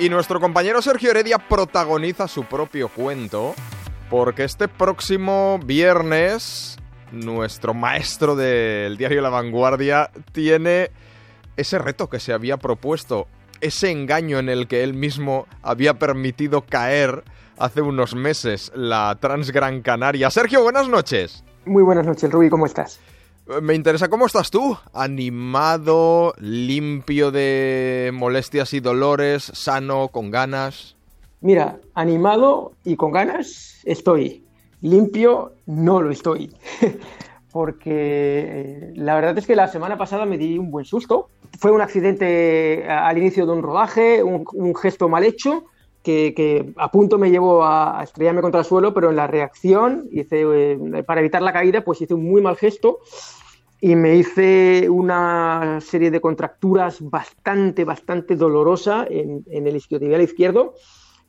Y nuestro compañero Sergio Heredia protagoniza su propio cuento porque este próximo viernes nuestro maestro del diario La Vanguardia tiene ese reto que se había propuesto, ese engaño en el que él mismo había permitido caer hace unos meses la Transgran Canaria. Sergio, buenas noches. Muy buenas noches, Rubí, ¿cómo estás? Me interesa cómo estás tú, animado, limpio de molestias y dolores, sano, con ganas. Mira, animado y con ganas estoy. Limpio no lo estoy. Porque eh, la verdad es que la semana pasada me di un buen susto. Fue un accidente al inicio de un rodaje, un, gesto mal hecho, que, a punto me llevó a, estrellarme contra el suelo, pero en la reacción, hice, eh, para evitar la caída, pues hice un muy mal gesto y me hice una serie de contracturas bastante, bastante dolorosa en, el isquiotibial izquierdo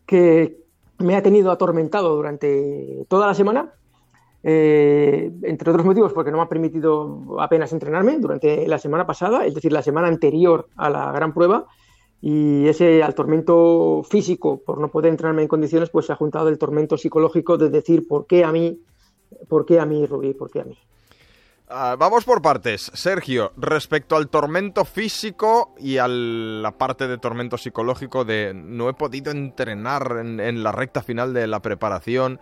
que me ha tenido atormentado durante toda la semana, eh, entre otros motivos porque no me ha permitido apenas entrenarme durante la semana pasada, es decir, la semana anterior a la gran prueba, y ese al tormento físico por no poder entrenarme en condiciones, pues se ha juntado el tormento psicológico de decir, ¿por qué a mí? ¿Por qué a mí, Rubí? ¿Por qué a mí? Ah, vamos por partes. Sergio, respecto al tormento físico y a la parte de tormento psicológico de no he podido entrenar en, la recta final de la preparación,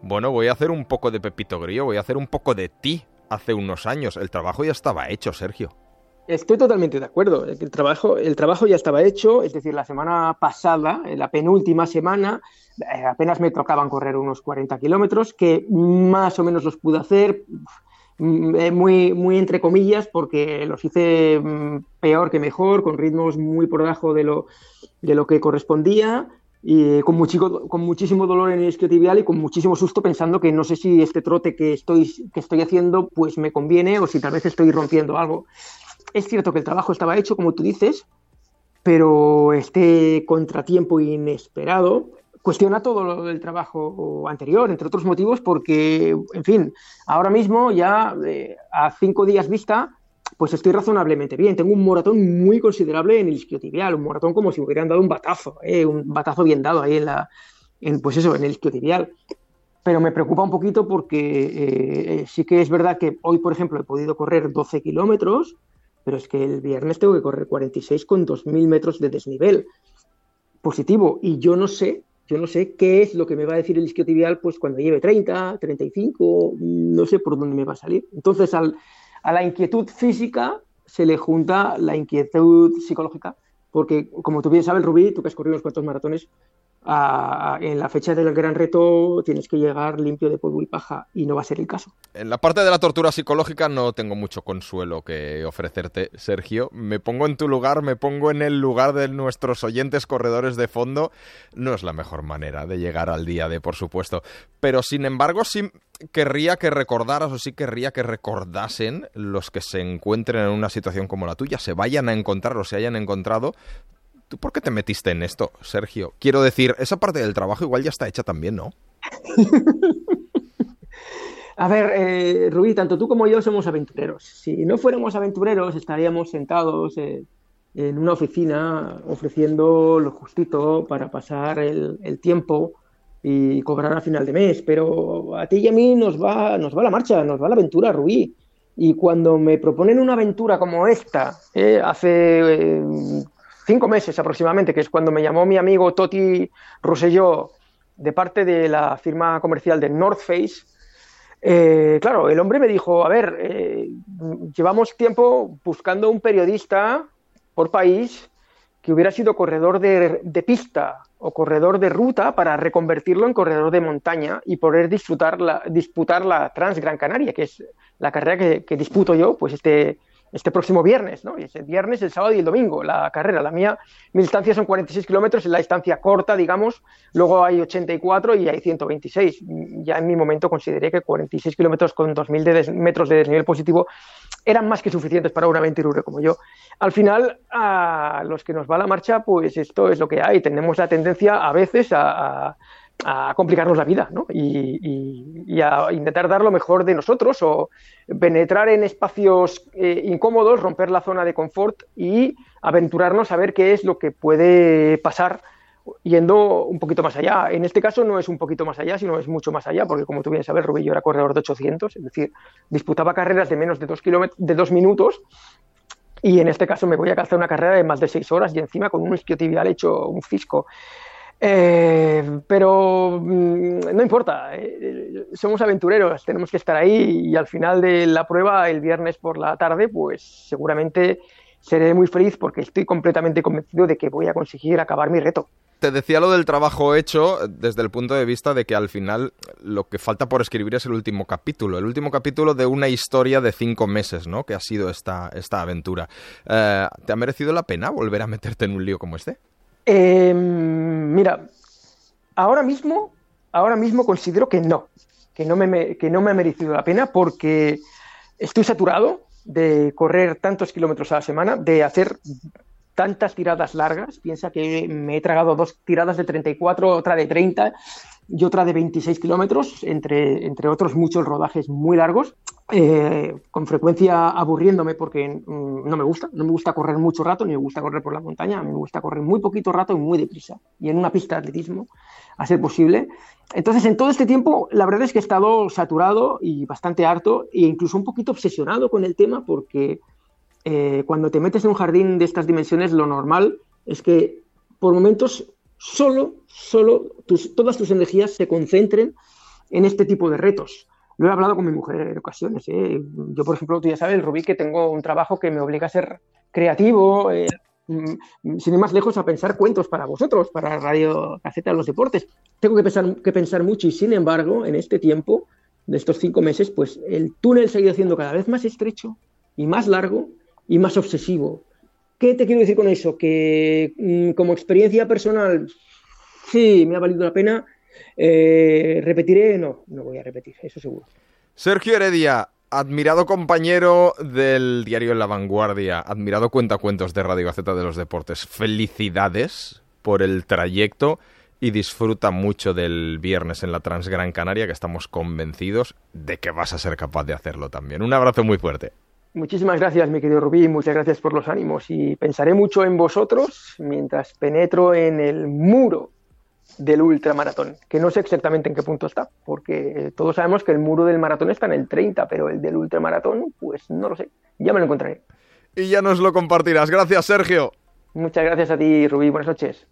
bueno, voy a hacer un poco de Pepito Grillo, voy a hacer un poco de ti hace unos años. El trabajo ya estaba hecho, Sergio. Estoy totalmente de acuerdo. El trabajo, el trabajo ya estaba hecho, es decir, la semana pasada, la penúltima semana, eh, apenas me tocaban correr unos 40 kilómetros, que más o menos los pude hacer muy, muy entre comillas, porque los hice mm, peor que mejor, con ritmos muy por debajo de lo, de lo que correspondía y con, con muchísimo dolor en el isquiotibial y con muchísimo susto pensando que no sé si este trote que estoy, que estoy haciendo pues me conviene o si tal vez estoy rompiendo algo. Es cierto que el trabajo estaba hecho, como tú dices, pero este contratiempo inesperado cuestiona todo del trabajo anterior, entre otros motivos, porque, en fin, ahora mismo ya eh, a cinco días vista, pues estoy razonablemente bien. Tengo un moratón muy considerable en el isquiotibial, un moratón como si me hubieran dado un batazo, eh, un batazo bien dado ahí en la, en, pues eso, en el isquiotibial. Pero me preocupa un poquito porque eh, sí que es verdad que hoy, por ejemplo, he podido correr 12 kilómetros, pero es que el viernes tengo que correr 46 con 2.000 metros de desnivel positivo. Y yo no sé yo no sé qué es lo que me va a decir el isquiotibial pues cuando lleve 30, 35, no sé por dónde me va a salir. Entonces a la inquietud física se le junta la inquietud psicológica, porque como tú bien sabes, Rubí, tú que has corrido unos cuantos maratones, en la fecha del gran reto tienes que llegar limpio de polvo y paja y no va a ser el caso. En la parte de la tortura psicológica no tengo mucho consuelo que ofrecerte, Sergio. Me pongo en tu lugar, me pongo en el lugar de nuestros oyentes corredores de fondo. No es la mejor manera de llegar al día de, por supuesto. Pero sin embargo, sí querría que recordaras o sí querría que recordasen los que se encuentren en una situación como la tuya, se vayan a encontrar o se hayan encontrado ¿Tú por qué te metiste en esto, Sergio? Quiero decir, esa parte del trabajo igual ya está hecha también, ¿no? A ver, eh, Rubí, tanto tú como yo somos aventureros. Si no fuéramos aventureros, estaríamos sentados eh, en una oficina ofreciendo lo justito para pasar el, tiempo y cobrar a final de mes. Pero a ti y a mí nos va, nos va la marcha, nos va la aventura, Rubí. Y cuando me proponen una aventura como esta, eh, hace cinco meses aproximadamente, que es cuando me llamó mi amigo Toti Rosselló de parte de la firma comercial de North Face. Eh, claro, el hombre me dijo, a ver, eh, llevamos tiempo buscando un periodista por país que hubiera sido corredor de, pista o corredor de ruta para reconvertirlo en corredor de montaña y poder disfrutar la, disputar la Trans Gran Canaria, que es la carrera que disputo yo, pues este, este próximo viernes, ¿no? Y ese viernes, el sábado y el domingo, la carrera. La mía, mi distancia son 46 kilómetros, es la distancia corta, digamos, luego hay 84 y hay 126. Ya en mi momento consideré que 46 kilómetros con 2.000 metros de desnivel positivo eran más que suficientes para una aventurero como yo. Al final, a los que nos va la marcha, pues esto es lo que hay. Tenemos la tendencia a veces a complicarnos la vida ¿no? y, a intentar dar lo mejor de nosotros o penetrar en espacios eh, incómodos, romper la zona de confort y aventurarnos a ver qué es lo que puede pasar yendo un poquito más allá. En este caso no es un poquito más allá, sino es mucho más allá, porque como tú bien sabes, Rubí, yo era corredor de 800, es decir, disputaba carreras de menos de dos, de dos minutos y en este caso me voy a calzar una carrera de más de seis horas y encima con un isquiotibial hecho un fisco. Eh, pero mm, no importa, eh, somos aventureros, tenemos que estar ahí y al final de la prueba, el viernes por la tarde, pues seguramente seré muy feliz porque estoy completamente convencido de que voy a conseguir acabar mi reto. Te decía lo del trabajo hecho desde el punto de vista de que al final lo que falta por escribir es el último capítulo, el último capítulo de una historia de cinco meses, ¿no? Que ha sido esta, esta aventura. Eh, ¿Te ha merecido la pena volver a meterte en un lío como este? Em, mira, ahora mismo, ahora mismo considero que no, que no me, que no me ha merecido la pena porque estoy saturado de correr tantos kilómetros a la semana, de hacer tantas tiradas largas. Piensa que me he tragado dos tiradas de 34, otra de 30 y otra de 26 kilómetros, entre, entre otros muchos rodajes muy largos, eh, con frecuencia aburriéndome porque mm, no me gusta, no me gusta correr mucho rato, ni me gusta correr por la montaña, me gusta correr muy poquito rato y muy deprisa, y en una pista de atletismo, a ser posible. Entonces, en todo este tiempo, la verdad es que he estado saturado y bastante harto, e incluso un poquito obsesionado con el tema, porque eh, cuando te metes en un jardín de estas dimensiones, lo normal es que por momentos solo, solo todas tus energías se concentren en este tipo de retos. Lo he hablado con mi mujer en ocasiones. ¿eh? Yo, por ejemplo, tú ya sabes, Rubí, que tengo un trabajo que me obliga a ser creativo, eh, mm, sin ir más lejos, a pensar cuentos para vosotros, para Radio Caseta de los Deportes. Tengo que pensar, que pensar mucho y, sin embargo, en este tiempo, de estos cinco meses, pues el túnel se ha ido haciendo cada vez más estrecho y más largo y más obsesivo. ¿Qué te quiero decir con eso? Que mm, como experiencia personal, sí, me ha valido la pena. Eh, ¿Repetiré? No, no voy a repetir, eso seguro. Sergio Heredia, admirado compañero del diario La Vanguardia, admirado cuentacuentos de Radio Gaceta de los Deportes. Felicidades por el trayecto y disfruta mucho del viernes en la Transgran Canaria, que estamos convencidos de que vas a ser capaz de hacerlo también. Un abrazo muy fuerte. Muchísimas gracias, mi querido Rubí, muchas gracias por los ánimos y pensaré mucho en vosotros mientras penetro en el muro del ultramaratón, que no sé exactamente en qué punto está, porque todos sabemos que el muro del maratón está en el 30, pero el del ultramaratón, pues no lo sé, ya me lo encontraré. Y ya nos lo compartirás. Gracias, Sergio. Muchas gracias a ti, Rubí, buenas noches.